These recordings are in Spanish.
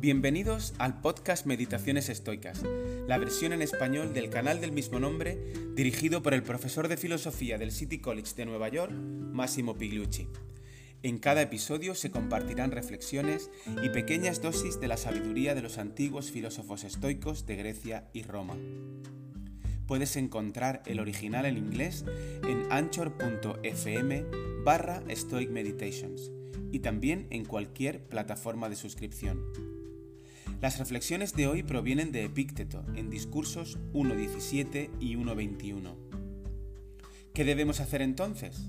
Bienvenidos al podcast Meditaciones Estoicas, la versión en español del canal del mismo nombre, dirigido por el profesor de filosofía del City College de Nueva York, Massimo Pigliucci. En cada episodio se compartirán reflexiones y pequeñas dosis de la sabiduría de los antiguos filósofos estoicos de Grecia y Roma. Puedes encontrar el original en inglés en anchor.fm barra Stoic Meditations y también en cualquier plataforma de suscripción. Las reflexiones de hoy provienen de Epícteto en discursos 1.17 y 1.21. ¿Qué debemos hacer entonces?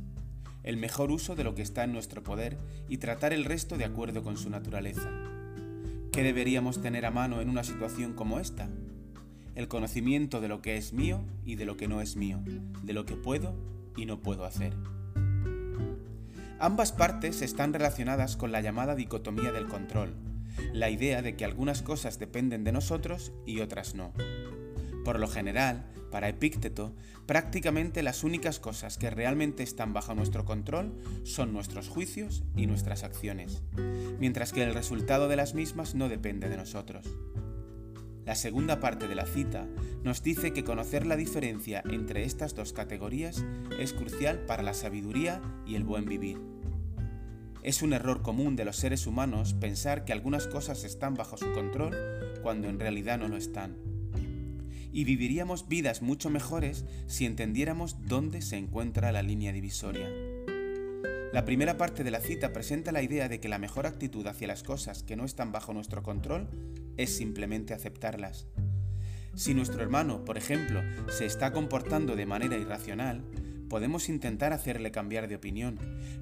El mejor uso de lo que está en nuestro poder y tratar el resto de acuerdo con su naturaleza. ¿Qué deberíamos tener a mano en una situación como esta? El conocimiento de lo que es mío y de lo que no es mío, de lo que puedo y no puedo hacer. Ambas partes están relacionadas con la llamada dicotomía del control, la idea de que algunas cosas dependen de nosotros y otras no. Por lo general, para Epícteto, prácticamente las únicas cosas que realmente están bajo nuestro control son nuestros juicios y nuestras acciones, mientras que el resultado de las mismas no depende de nosotros. La segunda parte de la cita nos dice que conocer la diferencia entre estas dos categorías es crucial para la sabiduría y el buen vivir. Es un error común de los seres humanos pensar que algunas cosas están bajo su control cuando en realidad no lo están. Y viviríamos vidas mucho mejores si entendiéramos dónde se encuentra la línea divisoria. La primera parte de la cita presenta la idea de que la mejor actitud hacia las cosas que no están bajo nuestro control es simplemente aceptarlas. Si nuestro hermano, por ejemplo, se está comportando de manera irracional, podemos intentar hacerle cambiar de opinión,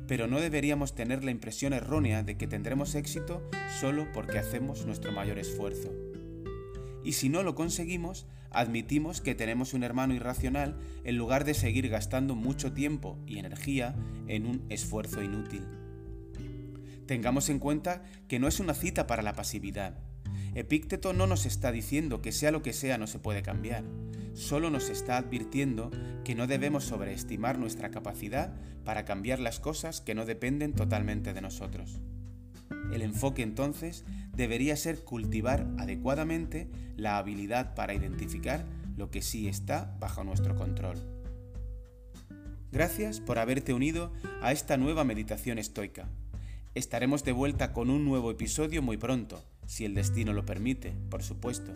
pero no deberíamos tener la impresión errónea de que tendremos éxito solo porque hacemos nuestro mayor esfuerzo. Y si no lo conseguimos, admitimos que tenemos un hermano irracional en lugar de seguir gastando mucho tiempo y energía en un esfuerzo inútil. Tengamos en cuenta que no es una cita para la pasividad. Epícteto no nos está diciendo que sea lo que sea no se puede cambiar solo nos está advirtiendo que no debemos sobreestimar nuestra capacidad para cambiar las cosas que no dependen totalmente de nosotros. El enfoque entonces debería ser cultivar adecuadamente la habilidad para identificar lo que sí está bajo nuestro control. Gracias por haberte unido a esta nueva meditación estoica. Estaremos de vuelta con un nuevo episodio muy pronto, si el destino lo permite, por supuesto.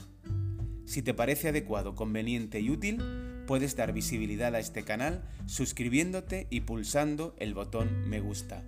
Si te parece adecuado, conveniente y útil, puedes dar visibilidad a este canal suscribiéndote y pulsando el botón me gusta.